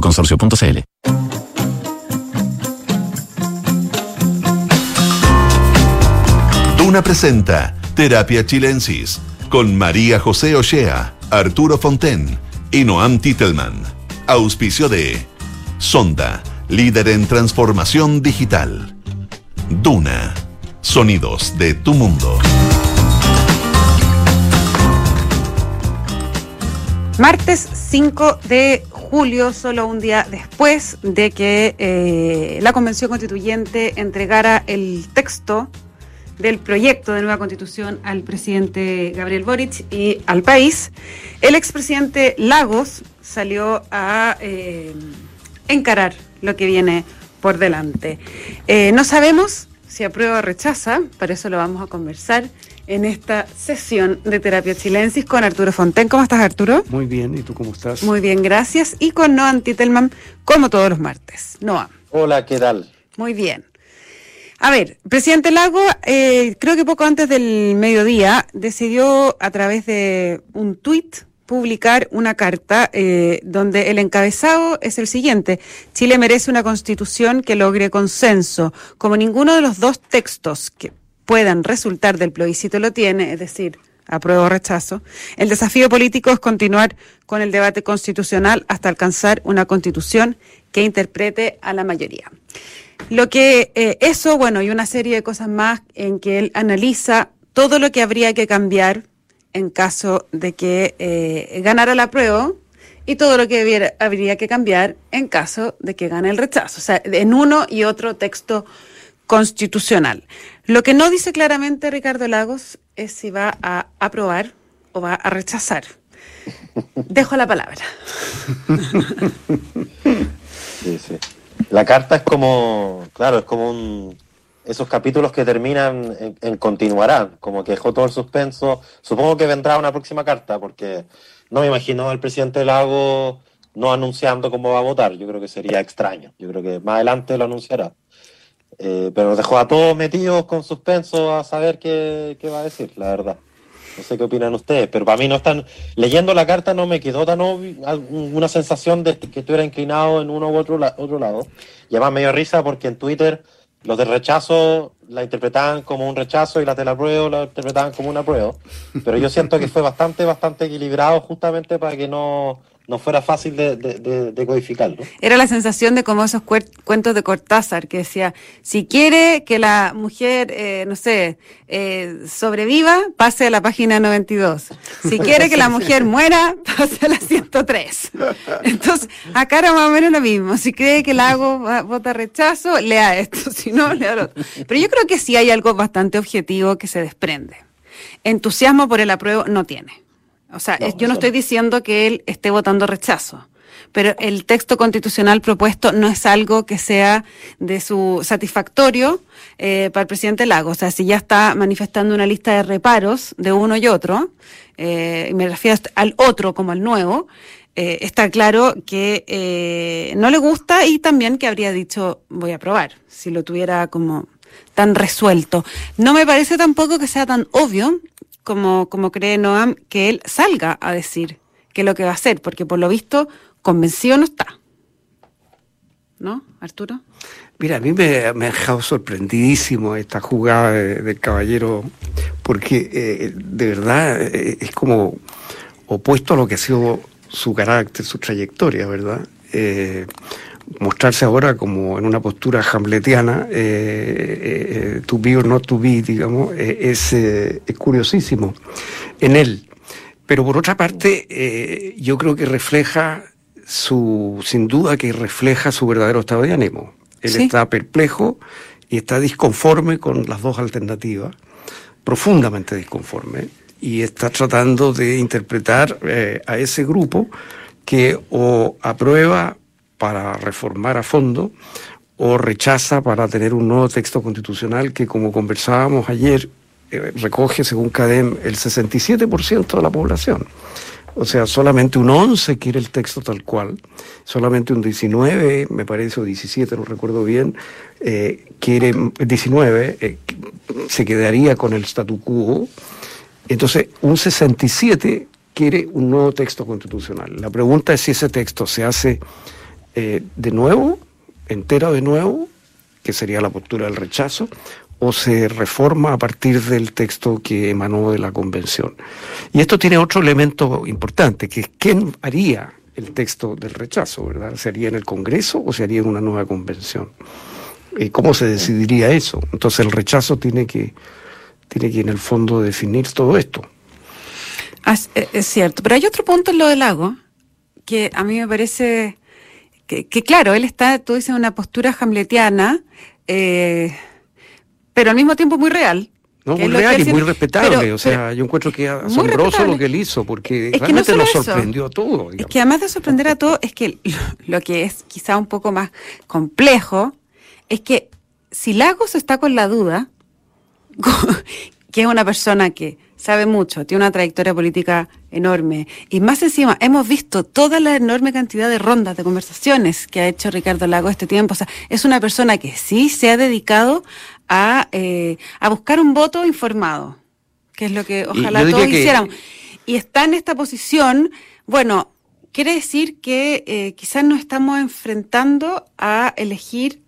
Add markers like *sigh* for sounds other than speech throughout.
consorcio.cl. Duna presenta Terapia Chilensis con María José Ochea, Arturo Fonten y Noam Titelman. Auspicio de Sonda, líder en transformación digital. Duna, sonidos de tu mundo. Martes 5 de julio, solo un día después de que eh, la Convención Constituyente entregara el texto del proyecto de nueva constitución al presidente Gabriel Boric y al país, el expresidente Lagos salió a eh, encarar lo que viene por delante. Eh, no sabemos si aprueba o rechaza, para eso lo vamos a conversar en esta sesión de Terapia Chilensis con Arturo Fonten. ¿Cómo estás, Arturo? Muy bien, ¿y tú cómo estás? Muy bien, gracias. Y con Noam Titelman, como todos los martes. Noam. Hola, ¿qué tal? Muy bien. A ver, presidente Lago, eh, creo que poco antes del mediodía decidió a través de un tuit publicar una carta eh, donde el encabezado es el siguiente. Chile merece una constitución que logre consenso. Como ninguno de los dos textos que puedan resultar del plebiscito lo tiene, es decir, apruebo o rechazo, el desafío político es continuar con el debate constitucional hasta alcanzar una constitución que interprete a la mayoría. Lo que eh, eso, bueno, y una serie de cosas más en que él analiza todo lo que habría que cambiar en caso de que eh, ganara la prueba y todo lo que habría que cambiar en caso de que gane el rechazo, o sea, en uno y otro texto constitucional. Lo que no dice claramente Ricardo Lagos es si va a aprobar o va a rechazar. Dejo la palabra. La carta es como, claro, es como esos capítulos que terminan en, continuarán, como que dejó todo el suspenso. Supongo que vendrá una próxima carta, porque no me imagino al presidente Lago no anunciando cómo va a votar. Yo creo que sería extraño. Yo creo que más adelante lo anunciará. Eh, pero nos dejó a todos metidos con suspenso a saber qué, va a decir, la verdad. No sé qué opinan ustedes, pero para mí no están. Leyendo la carta no me quedó tan obvio, una sensación de que estuviera inclinado en uno u otro, otro lado. Y además me dio risa porque en Twitter los de rechazo la interpretaban como un rechazo y las de la prueba la interpretaban como una prueba. Pero yo siento que fue bastante, bastante equilibrado justamente para que no, no fuera fácil de, de, codificarlo. Era la sensación de como esos cuentos de Cortázar, que decía, si quiere que la mujer, eh, no sé, eh, sobreviva, pase a la página 92. Si *laughs* quiere que la mujer muera, pase a la 103. *laughs* Entonces, acá era más o menos lo mismo. Si cree que el lago vota rechazo, lea esto, *laughs* si no, lea lo otro. Pero yo creo que sí hay algo bastante objetivo que se desprende. Entusiasmo por el apruebo no tiene. O sea, yo no estoy diciendo que él esté votando rechazo, pero el texto constitucional propuesto no es algo que sea de su satisfactorio eh, para el presidente Lago. O sea, si ya está manifestando una lista de reparos de uno y otro, eh, y me refiero al otro como al nuevo, eh, está claro que no le gusta y también que habría dicho voy a probar, si lo tuviera como tan resuelto. No me parece tampoco que sea tan obvio como, como cree Noam, que él salga a decir qué es lo que va a hacer, porque por lo visto convencido no está. ¿No, Arturo? Mira, a mí me, ha dejado sorprendidísimo esta jugada del caballero, porque eh, de verdad eh, es como opuesto a lo que ha sido su carácter, su trayectoria, ¿verdad? Eh, mostrarse ahora como en una postura hamletiana, eh, eh, to be or not to be, digamos, eh, es, es, curiosísimo en él. Pero por otra parte, yo creo que refleja su, sin duda que refleja su verdadero estado de ánimo. Él está perplejo y está disconforme con las dos alternativas, profundamente disconforme, y está tratando de interpretar a ese grupo que o aprueba para reformar a fondo o rechaza para tener un nuevo texto constitucional que, como conversábamos ayer, eh, recoge, según CADEM, el 67% de la población. O sea, solamente un 11 quiere el texto tal cual, solamente un 19, me parece, o 17, no recuerdo bien, eh, quiere, 19, eh, se quedaría con el statu quo. Entonces, un 67 quiere un nuevo texto constitucional. La pregunta es si ese texto se hace eh, de nuevo, entero de nuevo, que sería la postura del rechazo, o se reforma a partir del texto que emanó de la convención. Y esto tiene otro elemento importante, que es quién haría el texto del rechazo, ¿verdad? ¿Se haría en el Congreso o se haría en una nueva convención? ¿Y cómo se decidiría eso? Entonces el rechazo tiene que, tiene que en el fondo definir todo esto. Eh, es cierto, pero hay otro punto en lo del lago que a mí me parece que, claro, él está, tú dices, en una postura hamletiana, eh, pero al mismo tiempo muy real. No, muy real y muy respetable. o sea, yo encuentro que asombroso lo que él hizo, porque realmente nos sorprendió a todos. Es que además de sorprender a todos, es que lo que es quizá un poco más complejo es que si Lagos está con la duda, *laughs* que es una persona que sabe mucho, tiene una trayectoria política enorme. Y más encima, hemos visto toda la enorme cantidad de rondas, de conversaciones que ha hecho Ricardo Lago este tiempo. O sea, es una persona que sí se ha dedicado a, eh, a buscar un voto informado, que es lo que ojalá todos hicieran. Y está en esta posición, bueno, quiere decir que eh, quizás nos estamos enfrentando a elegir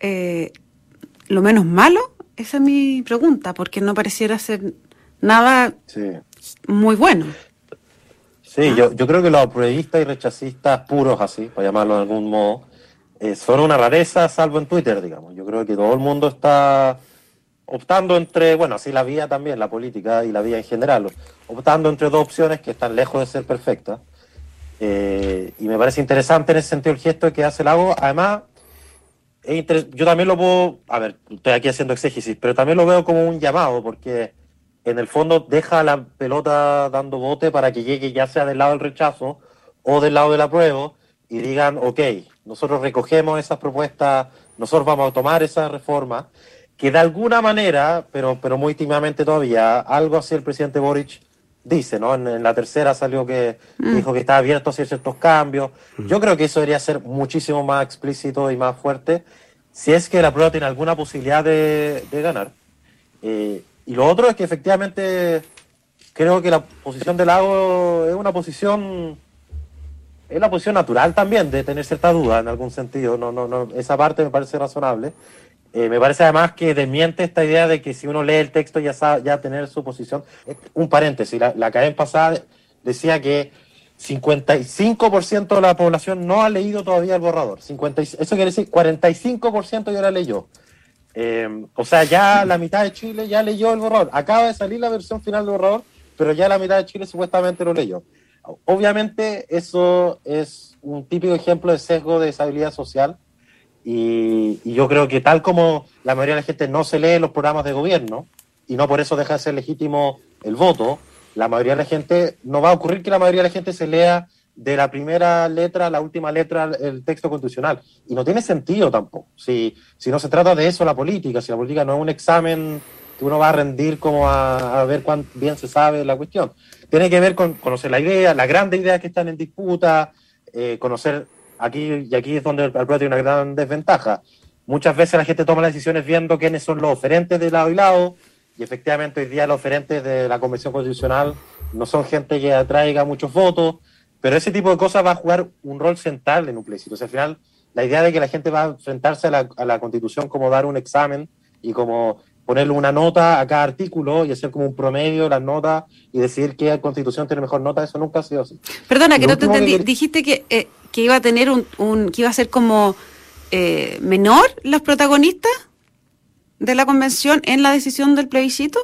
eh, lo menos malo. Esa es mi pregunta, porque no pareciera ser nada muy bueno. Sí, yo, yo creo que los apruebistas y rechazistas puros, así, para llamarlo de algún modo, eh, son una rareza, salvo en Twitter, digamos. Yo creo que todo el mundo está optando entre, bueno, así la vía también, la política y la vía en general, optando entre dos opciones que están lejos de ser perfectas. Eh, y me parece interesante en ese sentido el gesto que hace Lago. Además, yo también lo puedo, a ver, estoy aquí haciendo exégesis, pero también lo veo como un llamado, porque en el fondo deja la pelota dando bote para que llegue ya sea del lado del rechazo o del lado del apruebo y digan, ok, nosotros recogemos esas propuestas, nosotros vamos a tomar esa reforma, que de alguna manera, pero, pero muy tímidamente todavía, algo así el presidente Boric dice, ¿no? En, la tercera salió que mm. dijo que está abierto a hacer ciertos cambios. Mm. Yo creo que eso debería ser muchísimo más explícito y más fuerte si es que la prueba tiene alguna posibilidad de, ganar. Eh, y lo otro es que efectivamente creo que la posición del Lago es una posición es la posición natural también de tener cierta duda en algún sentido. No, no, no, esa parte me parece razonable. Eh, me parece además que desmiente esta idea de que si uno lee el texto ya sabe, ya tener su posición. Un paréntesis, la, la cadena pasada decía que 55% de la población no ha leído todavía el borrador. 50, eso quiere decir 45% ya la leyó. Eh, o sea, ya la mitad de Chile ya leyó el borrador. Acaba de salir la versión final del borrador, pero ya la mitad de Chile supuestamente lo leyó. Obviamente eso es un típico ejemplo de sesgo de deshabilidad social y, yo creo que tal como la mayoría de la gente no se lee los programas de gobierno y no por eso deja de ser legítimo el voto, la mayoría de la gente, no va a ocurrir que la mayoría de la gente se lea de la primera letra a la última letra el texto constitucional. Y no tiene sentido tampoco. Si, si no se trata de eso la política, si la política no es un examen que uno va a rendir como a, ver cuán bien se sabe la cuestión. Tiene que ver con conocer la idea, las grandes ideas que están en disputa, eh, conocer aquí, y aquí es donde el pueblo tiene una gran desventaja. Muchas veces la gente toma las decisiones viendo quiénes son los oferentes de lado y lado, y efectivamente hoy día los oferentes de la Convención Constitucional no son gente que atraiga muchos votos, pero ese tipo de cosas va a jugar un rol central en un plebiscito. O sea, al final, la idea de que la gente va a enfrentarse a la, a la Constitución como dar un examen y como ponerle una nota a cada artículo y hacer como un promedio de las notas y decir qué constitución tiene mejor nota, eso nunca ha sido así. Perdona, que no te entendí. Dijiste que, eh, que iba a tener un, un, que iba a ser como eh, menor los protagonistas de la convención en la decisión del plebiscito.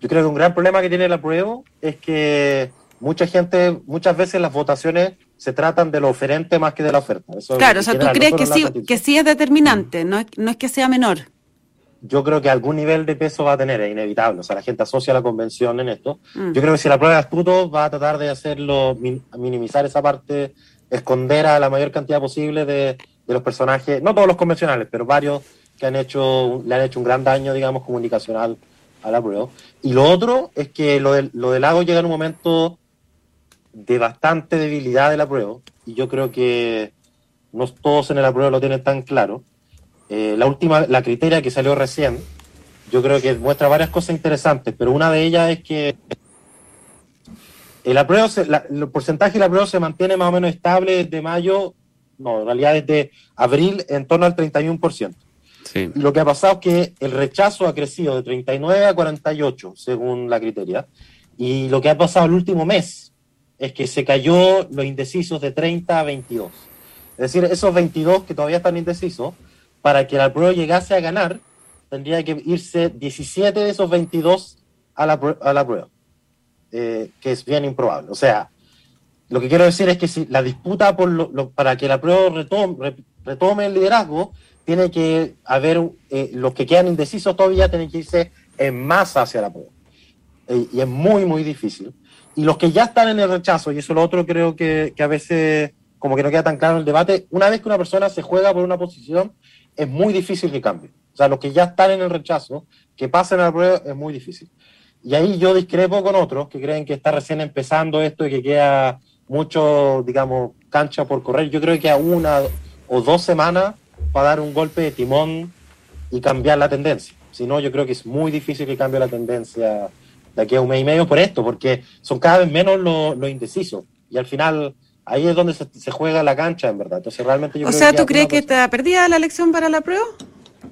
Yo creo que un gran problema que tiene el apruebo es que mucha gente, muchas veces las votaciones se tratan de lo oferente más que de la oferta. claro, o sea, tú crees que sí, que sí es determinante, no, es, no es que sea menor yo creo que algún nivel de peso va a tener, es inevitable. O sea, la gente asocia la convención en esto. Mm. Yo creo que si la prueba de astuto va a tratar de hacerlo, minimizar esa parte, esconder a la mayor cantidad posible de, los personajes, no todos los convencionales, pero varios que han hecho, le han hecho un gran daño, digamos, comunicacional a la prueba. Y lo otro es que lo, del lo del lago llega en un momento de bastante debilidad de la prueba, y yo creo que no todos en el apruebo lo tienen tan claro. Eh, la última, la criteria que salió recién, yo creo que muestra varias cosas interesantes, pero una de ellas es que El, apruebo el porcentaje del apruebo se mantiene más o menos estable desde mayo, no, en realidad desde abril en torno al 31%. Sí. Lo que ha pasado es que el rechazo ha crecido de 39 a 48, según la criteria. Y lo que ha pasado el último mes es que se cayó los indecisos de 30 a 22. Es decir, esos 22 que todavía están indecisos, para que el apruebo llegase a ganar, tendría que irse 17 de esos 22 a la, a la prueba, eh, que es bien improbable. O sea, lo que quiero decir es que si la disputa por lo, para que la prueba retome, retome, el liderazgo, tiene que haber, eh, los que quedan indecisos todavía tienen que irse en masa hacia la prueba. Y es muy, muy difícil. Y los que ya están en el rechazo, y eso lo otro creo que, a veces como que no queda tan claro el debate, una vez que una persona se juega por una posición, es muy difícil que cambie. O sea, los que ya están en el rechazo, que pasen a la prueba, es muy difícil. Y ahí yo discrepo con otros que creen que está recién empezando esto y que queda mucho, digamos, cancha por correr. Yo creo que a una o dos semanas para dar un golpe de timón y cambiar la tendencia. Si no, yo creo que es muy difícil que cambie la tendencia de aquí a un mes y medio por esto, porque son cada vez menos los indecisos. Y al final ahí es donde se, juega la cancha, en verdad. Entonces, realmente yo o sea, ¿tú crees que está perdida la elección para la prueba?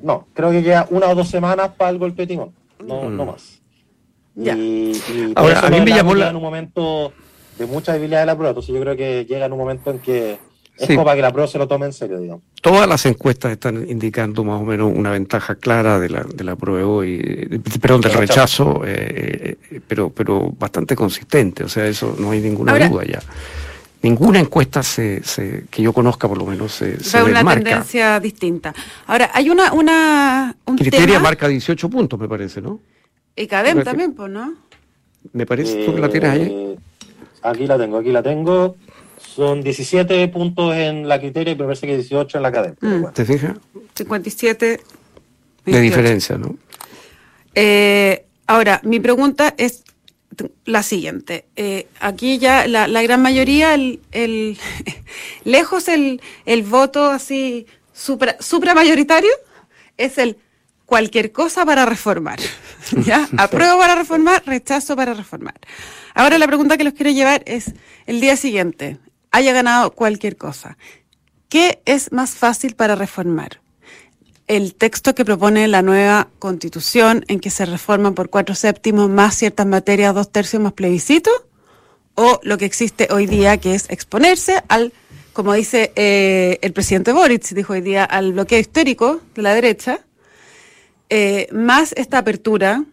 No, creo que queda una o dos semanas para el golpe de timón, no, no mm. más. Ya. Y, Ahora, a mí me llamó la... en un momento de mucha debilidad de la prueba, entonces yo creo que llega en un momento en que es como para que la prueba se lo tome en serio, digamos. Todas las encuestas están indicando más o menos una ventaja clara de la, de la prueba y, perdón, del rechazo, eh, eh, pero, pero bastante consistente, o sea, eso no hay ninguna duda ya ninguna encuesta se, se, que yo conozca por lo menos se, se una tendencia distinta. Ahora, hay una... una un Criteria marca 18 puntos, me parece, ¿no? Y CADEM también, pues, ¿no? Me parece, ¿tú que la tienes ahí? Eh, aquí la tengo, aquí la tengo. Son 17 puntos en la criteria y me parece que 18 en la CADEM. Mm. ¿Te fijas? 57... De diferencia, ¿no? Eh, ahora, mi pregunta es, la siguiente. Eh, aquí ya la, gran mayoría, el, *laughs* lejos el, el, voto así supra, supramayoritario es el cualquier cosa para reformar. *laughs* ¿Ya? Apruebo para reformar, rechazo para reformar. Ahora la pregunta que los quiero llevar es el día siguiente, haya ganado cualquier cosa. ¿Qué es más fácil para reformar? el texto que propone la nueva constitución en que se reforman por cuatro séptimos más ciertas materias, dos tercios más plebiscito, o lo que existe hoy día que es exponerse al, como dice eh, el presidente Boric, dijo hoy día, al bloqueo histórico de la derecha, eh, más esta apertura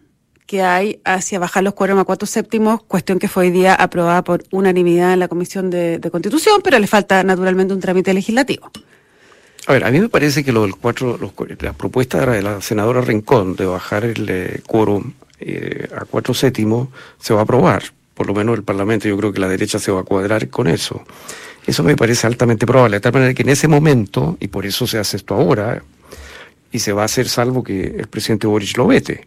que hay hacia bajar los cuatro más cuatro séptimos, cuestión que fue hoy día aprobada por unanimidad en la Comisión de Constitución, pero le falta naturalmente un trámite legislativo. A ver, a mí me parece que lo del cuatro, la propuesta de la senadora Rincón de bajar el eh, quórum eh, a cuatro séptimos se va a aprobar. Por lo menos el Parlamento, yo creo que la derecha se va a cuadrar con eso. Eso me parece altamente probable, de tal manera que en ese momento, y por eso se hace esto ahora, y se va a hacer salvo que el presidente Boric lo vete.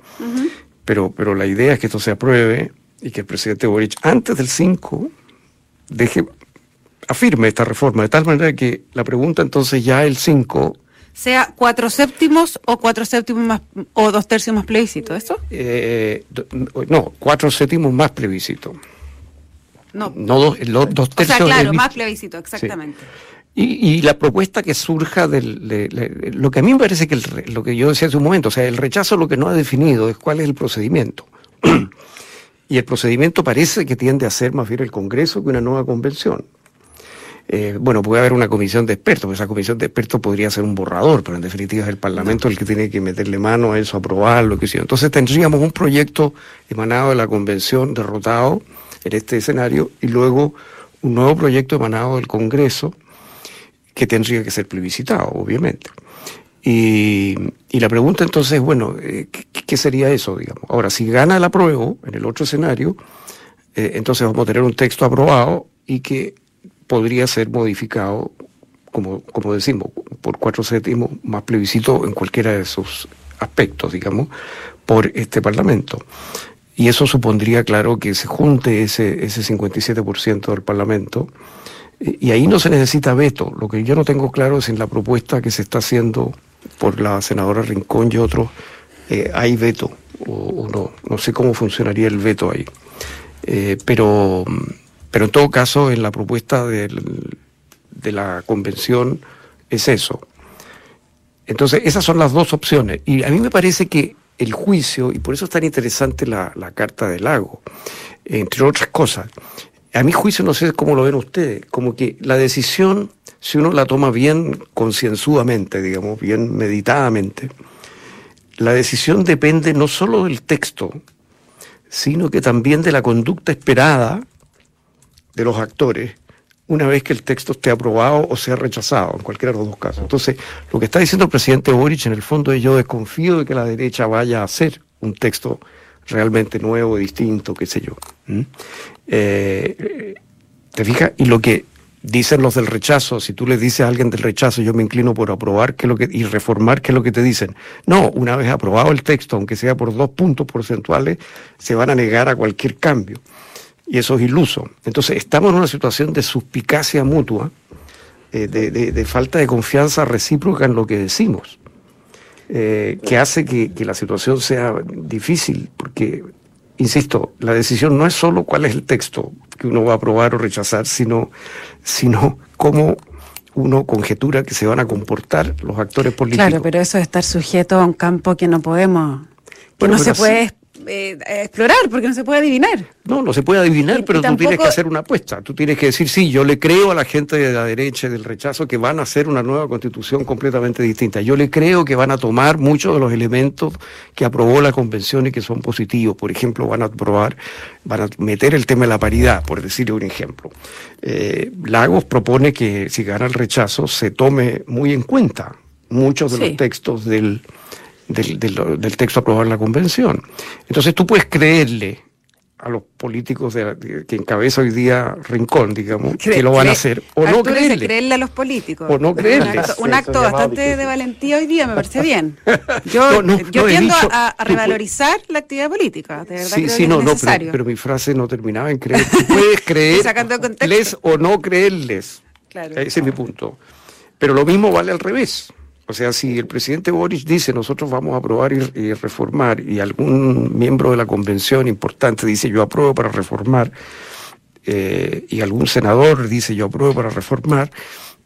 Pero, pero la idea es que esto se apruebe y que el presidente Boric, antes del 5, deje afirme esta reforma, de tal manera que la pregunta entonces ya el 5 sea cuatro séptimos o cuatro séptimos más o dos tercios más plebiscito, ¿eso? Eh, no, cuatro séptimos más plebiscito. No, no dos, dos tercios. O sea, claro, más plebiscito, exactamente. Y, la propuesta que surja del, lo que a mí me parece que lo que yo decía hace un momento, o sea, el rechazo lo que no ha definido es cuál es el procedimiento. *clears throat* y el procedimiento parece que tiende a ser más bien el Congreso que una nueva convención. Eh, bueno, puede haber una comisión de expertos, esa comisión de expertos podría ser un borrador, pero en definitiva es el Parlamento el que tiene que meterle mano a eso, aprobarlo, que sea. Entonces tendríamos un proyecto emanado de la convención derrotado en este escenario y luego un nuevo proyecto emanado del Congreso que tendría que ser plebiscitado, obviamente. Y, la pregunta entonces, es, bueno, eh, ¿qué, sería eso, digamos? Ahora, si gana el apruebo en el otro escenario, eh, entonces vamos a tener un texto aprobado y que podría ser modificado, como, como decimos, por cuatro séptimos más plebiscito en cualquiera de sus aspectos, digamos, por este Parlamento. Y eso supondría, claro, que se junte ese, ese 57% del Parlamento. Y ahí no se necesita veto. Lo que yo no tengo claro es en la propuesta que se está haciendo por la senadora Rincón y otros, eh, ¿hay veto o, no? No sé cómo funcionaría el veto ahí. Eh, pero, pero en todo caso, en la propuesta del, de la convención es eso. Entonces, esas son las dos opciones. Y a mí me parece que el juicio, y por eso es tan interesante la, la carta del lago, entre otras cosas, a mi juicio no sé cómo lo ven ustedes, como que la decisión, si uno la toma bien concienzudamente, digamos, bien meditadamente, la decisión depende no solo del texto, sino que también de la conducta esperada de los actores una vez que el texto esté aprobado o sea rechazado, en cualquiera de los dos casos. Entonces, lo que está diciendo el presidente Boric, en el fondo es yo desconfío de que la derecha vaya a hacer un texto realmente nuevo, distinto, qué sé yo. Eh, ¿Te fijas? Y lo que dicen los del rechazo, si tú le dices a alguien del rechazo, yo me inclino por aprobar ¿qué es lo que, y reformar, ¿qué es lo que te dicen? No, una vez aprobado el texto, aunque sea por dos puntos porcentuales, se van a negar a cualquier cambio. Y eso es iluso. Entonces, estamos en una situación de suspicacia mutua, eh, de, falta de confianza recíproca en lo que decimos, eh, que hace que, que la situación sea difícil, porque insisto, la decisión no es solo cuál es el texto que uno va a aprobar o rechazar, sino, sino cómo uno conjetura que se van a comportar los actores políticos. Claro, pero eso es estar sujeto a un campo que no podemos, que no se puede eh, explorar, porque no se puede adivinar. No, no se puede adivinar, pero tú tienes que hacer una apuesta. Tú tienes que decir, sí, yo le creo a la gente de la derecha y del rechazo que van a hacer una nueva constitución completamente distinta. Yo le creo que van a tomar muchos de los elementos que aprobó la convención y que son positivos. Por ejemplo, van a aprobar, van a meter el tema de la paridad, por decirle un ejemplo. Eh, Lagos propone que si gana el rechazo se tome muy en cuenta muchos de los textos del del, del, texto aprobado en la convención. Entonces tú puedes creerle a los políticos de, que encabeza hoy día Rincón, digamos, que lo van a hacer. O no creerle. creerle a los políticos. O no creerle. Un acto, bastante de valentía hoy día, me parece bien. *laughs* Yo, yo tiendo a, revalorizar la actividad política. De verdad sí, sí, no, no, pero, mi frase no terminaba en creer. Tú puedes *laughs* creerles o no creerles. Claro. Ese es mi punto. Pero lo mismo vale al revés. O sea, si el presidente Boris dice nosotros vamos a aprobar y, reformar y algún miembro de la convención importante dice yo apruebo para reformar eh, y algún senador dice yo apruebo para reformar,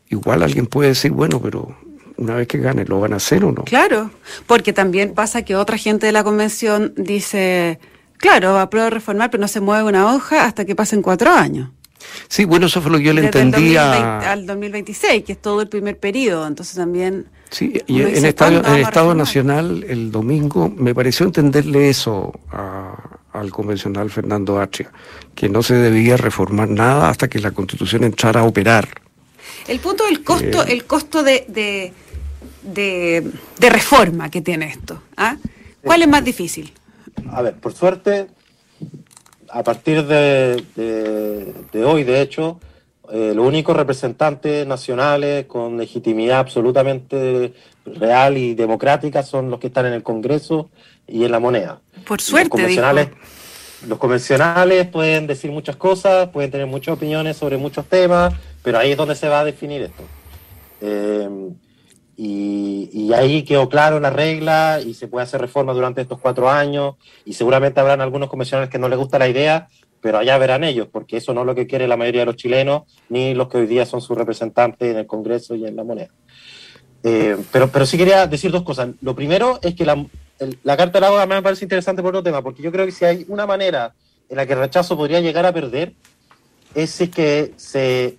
igual alguien puede decir, bueno, pero una vez que gane, ¿lo van a hacer o no? Claro, porque también pasa que otra gente de la convención dice, claro, apruebo reformar, pero no se mueve una hoja hasta que pasen cuatro años. Sí, bueno, eso fue lo que yo le entendía. al 2026, que es todo el primer periodo, entonces también Sí, y en, Estado, en Estado Nacional el domingo me pareció entenderle eso al convencional Fernando Atria, que no se debía reformar nada hasta que la Constitución entrara a operar. El punto del costo, eh, el costo de, de, de, reforma que tiene esto. ¿ah? ¿Cuál es más difícil? A ver, por suerte, a partir de, de hoy, de hecho, eh, los únicos representantes nacionales con legitimidad absolutamente real y democrática son los que están en el Congreso y en la moneda. Por suerte. Los convencionales, los convencionales pueden decir muchas cosas, pueden tener muchas opiniones sobre muchos temas, pero ahí es donde se va a definir esto. Eh, y, y, ahí quedó claro la regla y se puede hacer reforma durante estos cuatro años y seguramente habrán algunos convencionales que no les gusta la idea, pero allá verán ellos, porque eso no es lo que quiere la mayoría de los chilenos, ni los que hoy día son sus representantes en el Congreso y en la moneda. Eh, pero, pero sí quería decir dos cosas. Lo primero es que la, la Carta del Agua me parece interesante por otro tema, porque yo creo que si hay una manera en la que el rechazo podría llegar a perder, es que se,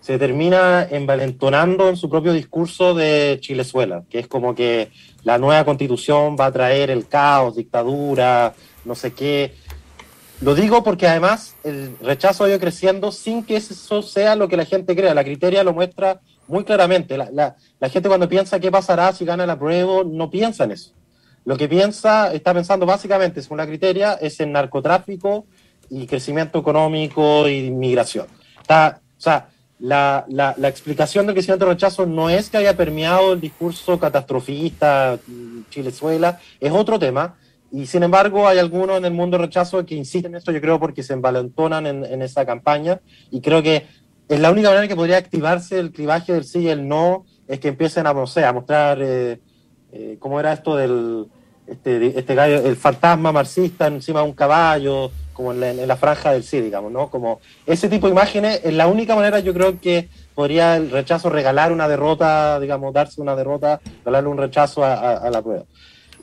se termina envalentonando en su propio discurso de Chilezuela, que es como que la nueva constitución va a traer el caos, dictadura, no sé qué. Lo digo porque además el rechazo ha ido creciendo sin que eso sea lo que la gente crea. La criteria lo muestra muy claramente. La, gente cuando piensa qué pasará si gana la prueba, no piensa en eso. Lo que piensa, está pensando básicamente, según la criteria, es en narcotráfico y crecimiento económico y migración. O sea, la, la, explicación del crecimiento del rechazo no es que haya permeado el discurso catastrofista Chilezuela, es otro tema y sin embargo, hay algunos en el mundo rechazo que insisten en esto, yo creo, porque se envalentonan en, en esa campaña. Y creo que es la única manera que podría activarse el clivaje del sí y el no, es que empiecen a, no sé, a mostrar eh, eh, cómo era esto del, este, este gallo, el fantasma marxista encima de un caballo, como en la, franja del sí, digamos, ¿no? Como ese tipo de imágenes es la única manera, yo creo que podría el rechazo regalar una derrota, digamos, darse una derrota, regalarle un rechazo a, la prueba.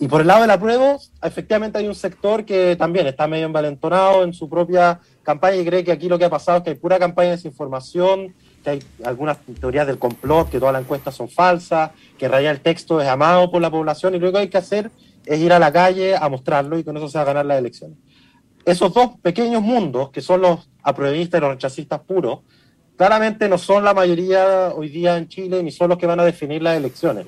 Y por el lado de la prueba, efectivamente hay un sector que también está medio envalentonado en su propia campaña y cree que aquí lo que ha pasado es que hay pura campaña de desinformación, que hay algunas teorías del complot, que todas las encuestas son falsas, que en realidad el texto es amado por la población y lo que hay que hacer es ir a la calle a mostrarlo y con eso se va a ganar las elecciones. Esos dos pequeños mundos, que son los apruebistas y los rechazistas puros, claramente no son la mayoría hoy día en Chile ni son los que van a definir las elecciones.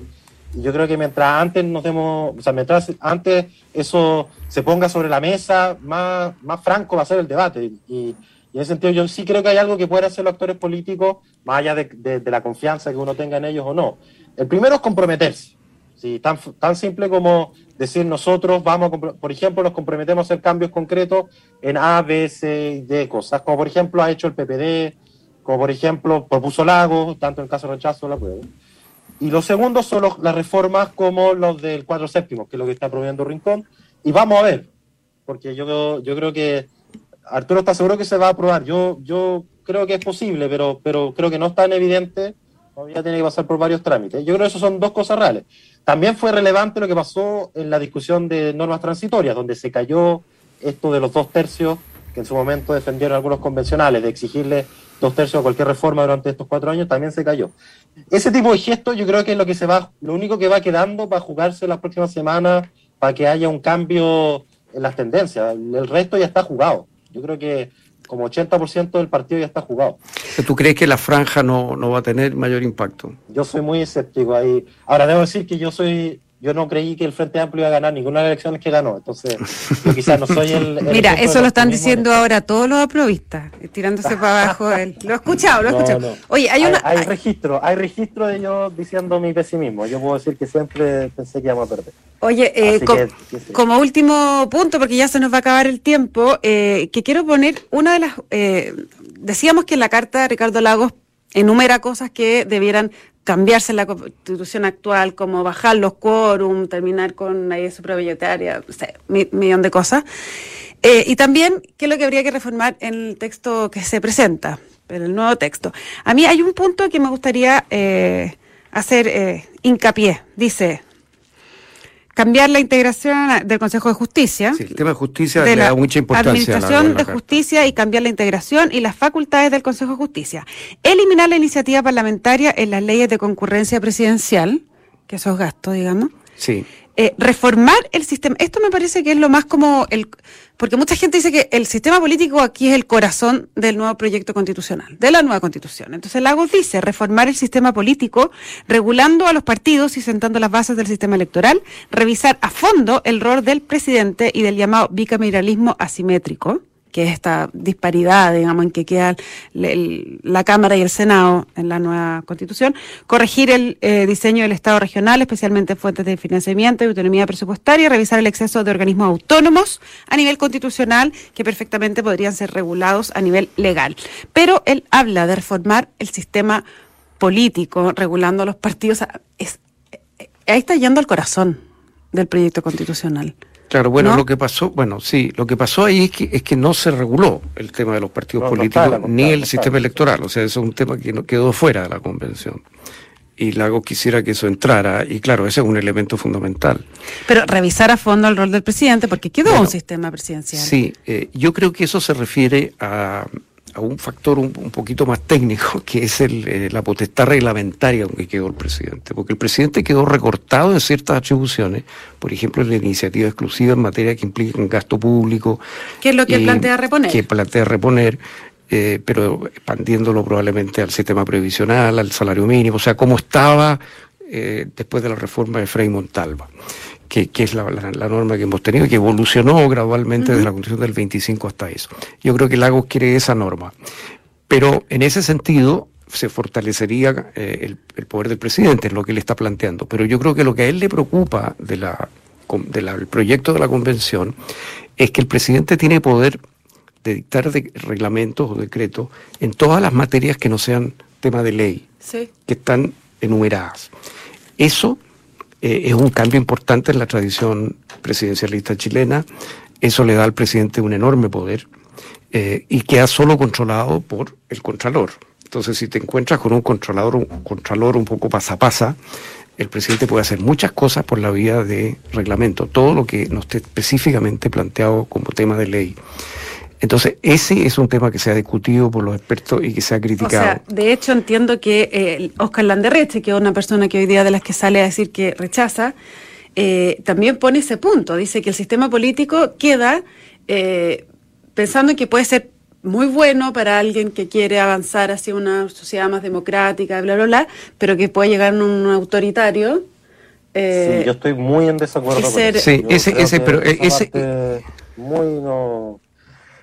Yo creo que mientras antes nos demos, o sea, mientras antes eso se ponga sobre la mesa, más, más franco va a ser el debate. Y, en ese sentido yo sí creo que hay algo que pueden hacer los actores políticos, más allá de, la confianza que uno tenga en ellos o no. El primero es comprometerse. ¿sí? Tan, tan simple como decir nosotros vamos, por ejemplo, nos comprometemos a hacer cambios concretos en A, B, C y D cosas, como por ejemplo ha hecho el PPD, como por ejemplo propuso Lago, tanto en caso de rechazo la prueba. Y los segundos son las reformas como los del cuatro séptimos, que es lo que está promoviendo Rincón. Y vamos a ver, porque yo, yo creo que Arturo está seguro que se va a aprobar. Yo, yo creo que es posible, pero, pero creo que no es tan evidente. Todavía tiene que pasar por varios trámites. Yo creo que eso son dos cosas reales. También fue relevante lo que pasó en la discusión de normas transitorias, donde se cayó esto de los dos tercios que en su momento defendieron algunos convencionales, de exigirle dos tercios a cualquier reforma durante estos cuatro años, también se cayó. Ese tipo de gestos yo creo que es lo que se va, lo único que va quedando para jugarse las próximas semanas, para que haya un cambio en las tendencias. El resto ya está jugado. Yo creo que como 80% del partido ya está jugado. ¿Tú crees que la franja no, no va a tener mayor impacto? Yo soy muy escéptico ahí. Ahora, debo decir que yo soy yo no creí que el Frente Amplio iba a ganar ninguna de las elecciones que ganó. Entonces, yo quizás no soy el. Mira, eso lo están diciendo ahora todos los aprovistas, tirándose para abajo. Lo he escuchado, lo he escuchado. Oye, hay, una. Hay, registro, hay registro de yo diciendo mi pesimismo. Yo puedo decir que siempre pensé que íbamos a perder. Oye, eh, como último punto, porque ya se nos va a acabar el tiempo, eh, que quiero poner una de las. Eh, decíamos que en la carta Ricardo Lagos enumera cosas que debieran cambiarse la constitución actual, como bajar los quórum, terminar con la ley supravioletaria, o sea, un millón de cosas. Eh, y también qué es lo que habría que reformar en el texto que se presenta, en el nuevo texto. A mí hay un punto que me gustaría eh, hacer eh, hincapié. Dice, cambiar la integración del Consejo de Justicia. Sí, el tema de justicia le da mucha importancia. Administración de Justicia y cambiar la integración y las facultades del Consejo de Justicia. Eliminar la iniciativa parlamentaria en las leyes de concurrencia presidencial, que esos gastos, digamos. Sí. Eh, reformar el sistema. Esto me parece que es lo más como el. Porque mucha gente dice que el sistema político aquí es el corazón del nuevo proyecto constitucional, de la nueva constitución. Entonces Lagos dice reformar el sistema político, regulando a los partidos y sentando las bases del sistema electoral, revisar a fondo el rol del presidente y del llamado bicameralismo asimétrico que es esta disparidad, digamos, en que queda la Cámara y el Senado en la nueva Constitución, corregir el eh, diseño del Estado regional, especialmente fuentes de financiamiento y autonomía presupuestaria, revisar el exceso de organismos autónomos a nivel constitucional que perfectamente podrían ser regulados a nivel legal. Pero él habla de reformar el sistema político, regulando los partidos. Es, eh, ahí está yendo al corazón del proyecto constitucional. Claro, bueno, lo que pasó, bueno, sí, lo que pasó ahí es que, es que no se reguló el tema de los partidos políticos ni el sistema electoral, o sea, eso es un tema que no quedó fuera de la convención. Y Lago quisiera que eso entrara, y claro, ese es un elemento fundamental. Pero revisar a fondo el rol del presidente, porque quedó un sistema presidencial. Sí, eh, yo creo que eso se refiere a, a un factor un, poquito más técnico, *laughs* que es el, eh, la potestad reglamentaria con que quedó el presidente. Porque el presidente quedó recortado en ciertas atribuciones, por ejemplo, la iniciativa exclusiva en materia que implica un gasto público. ¿Qué es lo que plantea reponer? Que plantea reponer. Eh, pero expandiéndolo probablemente al sistema previsional, al salario mínimo, o sea, como estaba eh, después de la reforma de Frei Montalva que, es la, norma que hemos tenido, que evolucionó gradualmente desde la Constitución del 25 hasta eso. Yo creo que Lagos quiere esa norma. Pero en ese sentido se fortalecería eh, el, poder del presidente, es lo que él está planteando. Pero yo creo que lo que a él le preocupa de la, del proyecto de la convención es que el presidente tiene poder de dictar reglamentos o decretos en todas las materias que no sean tema de ley, que están enumeradas. Eso eh, es un cambio importante en la tradición presidencialista chilena. Eso le da al presidente un enorme poder eh, y queda solo controlado por el contralor. Entonces, si te encuentras con un controlador, un contralor un poco pasapasa, el presidente puede hacer muchas cosas por la vía de reglamento, todo lo que no esté específicamente planteado como tema de ley. Entonces, ese es un tema que se ha discutido por los expertos y que se ha criticado. O sea, de hecho, entiendo que eh, Oscar Landerreche, que es una persona que hoy día de las que sale a decir que rechaza, eh, también pone ese punto. Dice que el sistema político queda eh, pensando que puede ser muy bueno para alguien que quiere avanzar hacia una sociedad más democrática, bla, bla, bla, pero que puede llegar a un autoritario. Eh, sí, yo estoy muy en desacuerdo con eso. Sí, ese, ese, pero ese... Muy no...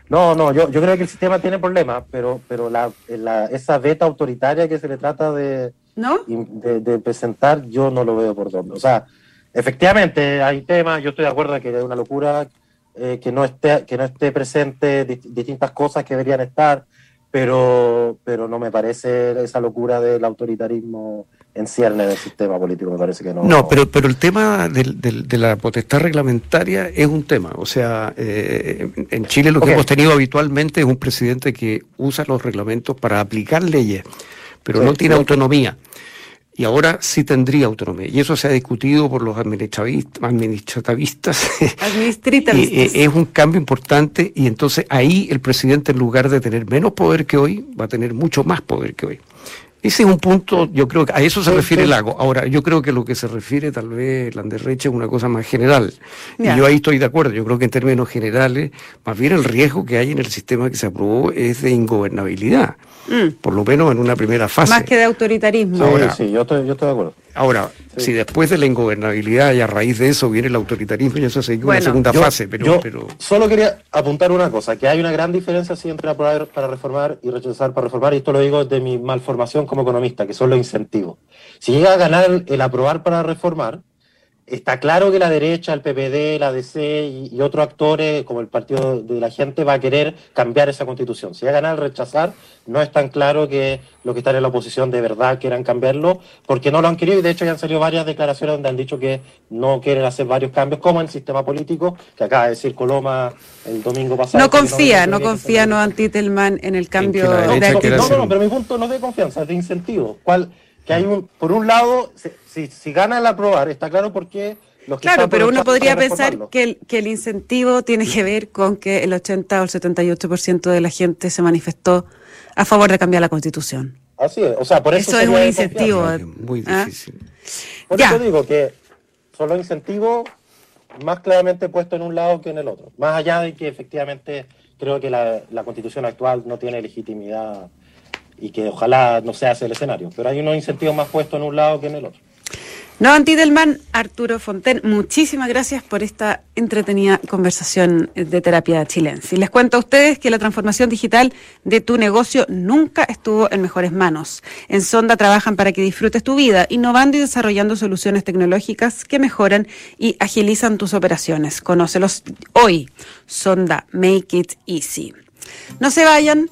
No, no, yo, yo creo que el sistema tiene problemas, pero, pero la, la, esa beta autoritaria que se le trata de, ¿No? de, de, presentar, yo no lo veo por dónde. O sea, efectivamente hay temas, yo estoy de acuerdo en que es una locura eh, que, no esté, que no esté presente distintas cosas que deberían estar, pero, pero no me parece esa locura del autoritarismo en cierne del sistema político, me parece que no. No, pero, pero el tema de la potestad reglamentaria es un tema. O sea, eh, en Chile lo que hemos tenido habitualmente es un presidente que usa los reglamentos para aplicar leyes, pero no tiene autonomía y ahora sí tendría autonomía. Y eso se ha discutido por los administrativistas. Administrativistas. *laughs* es un cambio importante y entonces ahí el presidente en lugar de tener menos poder que hoy, va a tener mucho más poder que hoy. Ese es un punto, yo creo que a eso se refiere el lago. Ahora, yo creo que lo que se refiere tal vez Landerreche es una cosa más general. Y yo ahí estoy de acuerdo. Yo creo que en términos generales, más bien el riesgo que hay en el sistema que se aprobó es de ingobernabilidad. Mm. Por lo menos en una primera fase. Más que de autoritarismo. Ahora, sí, yo estoy, yo estoy de acuerdo. Ahora, si después de la ingobernabilidad y a raíz de eso viene el autoritarismo, y eso sería una segunda fase. Pero, pero, solo quería apuntar una cosa, que hay una gran diferencia entre aprobar para reformar y rechazar para reformar, y esto lo digo desde mi malformación como economista, que son los incentivos. Si llega a ganar el aprobar para reformar, está claro que la derecha, el PPD, la DC y, otros actores, como el Partido de la Gente, va a querer cambiar esa constitución. Si va a ganar el rechazar, no es tan claro que los que están en la oposición de verdad quieran cambiarlo, porque no lo han querido y de hecho ya han salido varias declaraciones donde han dicho que no quieren hacer varios cambios, como en el sistema político, que acaba de decir Coloma el domingo pasado. No confía, no, confía, no Antitelman en el cambio de No, no, no, pero mi punto no es de confianza, es de incentivo. ¿Cuál? Que hay un, por un lado, si, si gana el aprobar, está claro por qué los que Claro, pero uno podría pensar que el, que el incentivo tiene que ver con que el 80 o el 78% de la gente se manifestó a favor de cambiar la constitución. Así es, o sea, por eso, eso es un incentivo. Muy ¿Ah? difícil. Por eso digo que son los incentivos más claramente puestos en un lado que en el otro. Más allá de que efectivamente creo que la, la constitución actual no tiene legitimidad y que ojalá no sea ese el escenario. Pero hay unos incentivos más puestos en un lado que en el otro. No, Antidelman, Arturo Fonten, muchísimas gracias por esta entretenida conversación de terapia chilense. Les cuento a ustedes que la transformación digital de tu negocio nunca estuvo en mejores manos. En Sonda trabajan para que disfrutes tu vida, innovando y desarrollando soluciones tecnológicas que mejoran y agilizan tus operaciones. Conócelos hoy. Sonda, make it easy. No se vayan,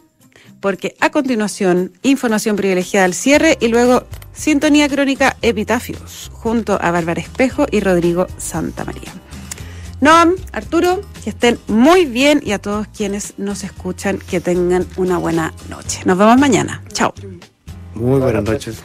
porque a continuación, información privilegiada al cierre y luego sintonía crónica Epitafios, junto a Bárbara Espejo y Rodrigo Santamaría. Noam, Arturo, que estén muy bien y a todos quienes nos escuchan, que tengan una buena noche. Nos vemos mañana. Chao. Muy buenas noches.